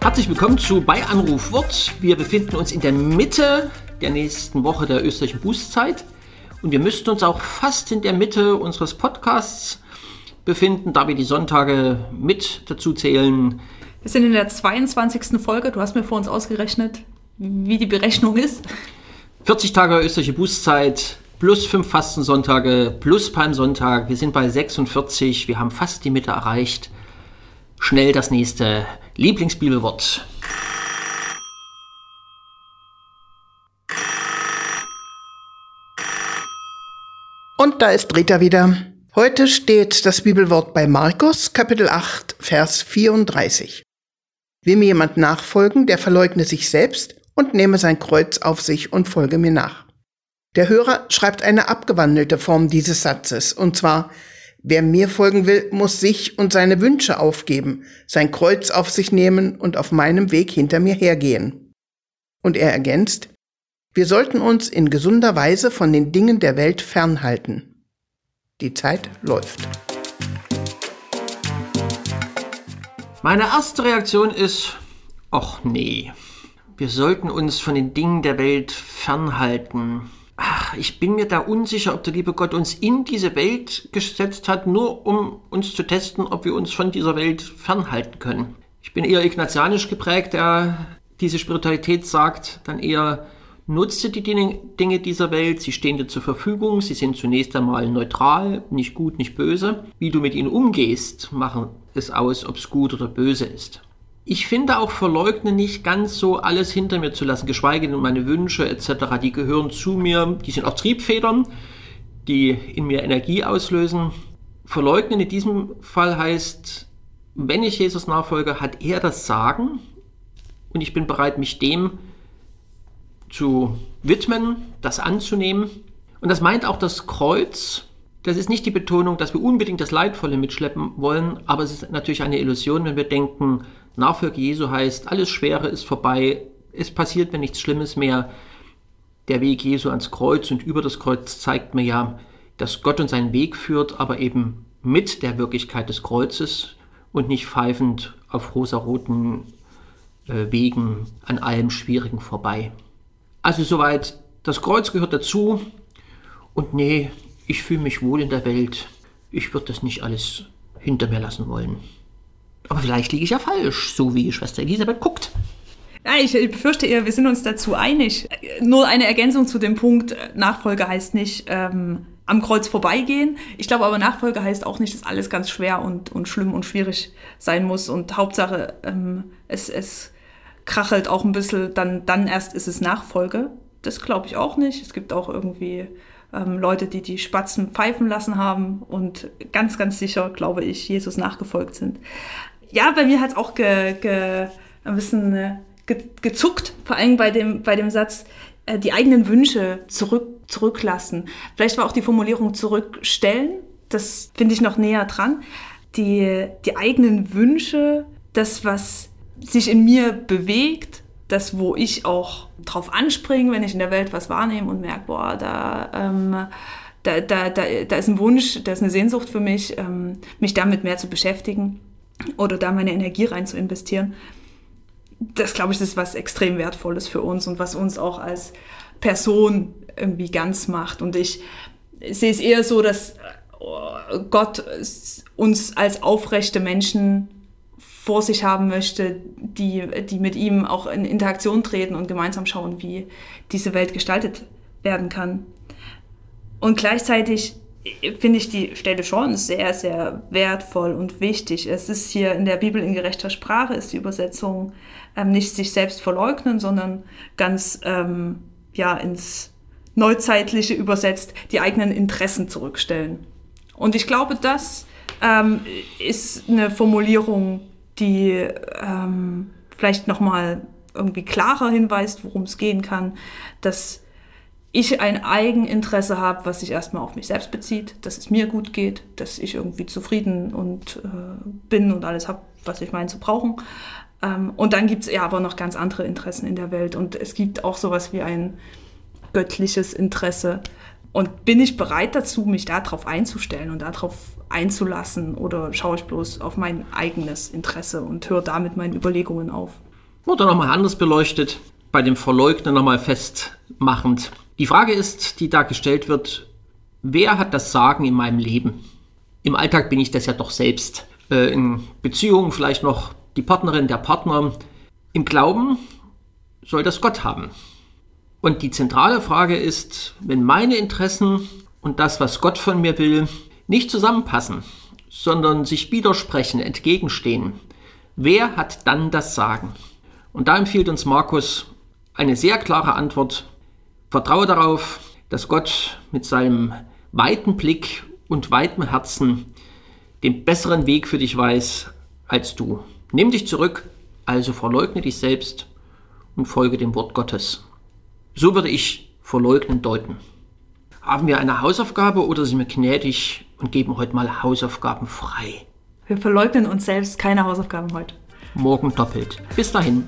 Herzlich willkommen zu Bei Anruf Wort. Wir befinden uns in der Mitte der nächsten Woche der österreichischen Bußzeit und wir müssten uns auch fast in der Mitte unseres Podcasts befinden, da wir die Sonntage mit dazu zählen. Wir sind in der 22. Folge. Du hast mir vor uns ausgerechnet, wie die Berechnung ist. 40 Tage österreichische Bußzeit plus 5 Fastensonntage plus Palmsonntag. Wir sind bei 46. Wir haben fast die Mitte erreicht. Schnell das nächste Lieblingsbibelwort. Und da ist Rita wieder. Heute steht das Bibelwort bei Markus, Kapitel 8, Vers 34. Will mir jemand nachfolgen, der verleugne sich selbst und nehme sein Kreuz auf sich und folge mir nach. Der Hörer schreibt eine abgewandelte Form dieses Satzes, und zwar, wer mir folgen will, muss sich und seine Wünsche aufgeben, sein Kreuz auf sich nehmen und auf meinem Weg hinter mir hergehen. Und er ergänzt, wir sollten uns in gesunder Weise von den Dingen der Welt fernhalten. Die Zeit läuft. Meine erste Reaktion ist, ach nee, wir sollten uns von den Dingen der Welt fernhalten. Ach, ich bin mir da unsicher, ob der liebe Gott uns in diese Welt gesetzt hat, nur um uns zu testen, ob wir uns von dieser Welt fernhalten können. Ich bin eher ignatianisch geprägt, der diese Spiritualität sagt, dann eher nutze die Dinge dieser Welt, sie stehen dir zur Verfügung, sie sind zunächst einmal neutral, nicht gut, nicht böse. Wie du mit ihnen umgehst, machen es aus, ob es gut oder böse ist. Ich finde auch Verleugnen nicht ganz so alles hinter mir zu lassen, geschweige denn meine Wünsche etc., die gehören zu mir, die sind auch Triebfedern, die in mir Energie auslösen. Verleugnen in diesem Fall heißt, wenn ich Jesus nachfolge, hat er das Sagen und ich bin bereit, mich dem zu widmen, das anzunehmen. Und das meint auch das Kreuz, das ist nicht die Betonung, dass wir unbedingt das Leidvolle mitschleppen wollen, aber es ist natürlich eine Illusion, wenn wir denken, Nachfolge Jesu heißt, alles Schwere ist vorbei, es passiert mir nichts Schlimmes mehr. Der Weg Jesu ans Kreuz und über das Kreuz zeigt mir ja, dass Gott uns seinen Weg führt, aber eben mit der Wirklichkeit des Kreuzes und nicht pfeifend auf rosaroten äh, Wegen an allem Schwierigen vorbei. Also soweit, das Kreuz gehört dazu und nee, ich fühle mich wohl in der Welt. Ich würde das nicht alles hinter mir lassen wollen. Aber vielleicht liege ich ja falsch, so wie Schwester Elisabeth guckt. Ja, ich befürchte eher, wir sind uns dazu einig. Nur eine Ergänzung zu dem Punkt, Nachfolge heißt nicht ähm, am Kreuz vorbeigehen. Ich glaube aber, Nachfolge heißt auch nicht, dass alles ganz schwer und, und schlimm und schwierig sein muss. Und Hauptsache, ähm, es, es krachelt auch ein bisschen, dann, dann erst ist es Nachfolge. Das glaube ich auch nicht. Es gibt auch irgendwie ähm, Leute, die die Spatzen pfeifen lassen haben und ganz, ganz sicher, glaube ich, Jesus nachgefolgt sind. Ja, bei mir hat es auch ge, ge, ein bisschen äh, ge, gezuckt, vor allem bei dem, bei dem Satz, äh, die eigenen Wünsche zurück, zurücklassen. Vielleicht war auch die Formulierung zurückstellen, das finde ich noch näher dran. Die, die eigenen Wünsche, das, was sich in mir bewegt, das, wo ich auch drauf anspringe, wenn ich in der Welt was wahrnehme und merke, boah, da, ähm, da, da, da, da ist ein Wunsch, da ist eine Sehnsucht für mich, ähm, mich damit mehr zu beschäftigen oder da meine Energie rein zu investieren. Das, glaube ich, ist was extrem Wertvolles für uns und was uns auch als Person irgendwie ganz macht. Und ich sehe es eher so, dass Gott uns als aufrechte Menschen vor sich haben möchte, die, die mit ihm auch in Interaktion treten und gemeinsam schauen, wie diese Welt gestaltet werden kann. Und gleichzeitig finde ich die Stelle schon sehr, sehr wertvoll und wichtig. Es ist hier in der Bibel in gerechter Sprache, ist die Übersetzung ähm, nicht sich selbst verleugnen, sondern ganz ähm, ja, ins Neuzeitliche übersetzt, die eigenen Interessen zurückstellen. Und ich glaube, das ähm, ist eine Formulierung, die ähm, vielleicht nochmal irgendwie klarer hinweist, worum es gehen kann, dass ich ein Eigeninteresse habe, was sich erstmal auf mich selbst bezieht, dass es mir gut geht, dass ich irgendwie zufrieden und äh, bin und alles habe, was ich meine zu brauchen. Ähm, und dann gibt es ja aber noch ganz andere Interessen in der Welt und es gibt auch sowas wie ein göttliches Interesse, Und bin ich bereit dazu, mich darauf einzustellen und darauf einzulassen oder schaue ich bloß auf mein eigenes Interesse und höre damit meinen Überlegungen auf? Oder nochmal anders beleuchtet, bei dem Verleugnen nochmal festmachend. Die Frage ist, die da gestellt wird, wer hat das Sagen in meinem Leben? Im Alltag bin ich das ja doch selbst. Äh, in Beziehungen vielleicht noch die Partnerin, der Partner. Im Glauben soll das Gott haben. Und die zentrale Frage ist, wenn meine Interessen und das, was Gott von mir will, nicht zusammenpassen, sondern sich widersprechen, entgegenstehen, wer hat dann das Sagen? Und da empfiehlt uns Markus eine sehr klare Antwort. Vertraue darauf, dass Gott mit seinem weiten Blick und weitem Herzen den besseren Weg für dich weiß als du. Nimm dich zurück, also verleugne dich selbst und folge dem Wort Gottes. So würde ich verleugnen deuten. Haben wir eine Hausaufgabe oder sind wir gnädig und geben heute mal Hausaufgaben frei? Wir verleugnen uns selbst keine Hausaufgaben heute. Morgen doppelt. Bis dahin.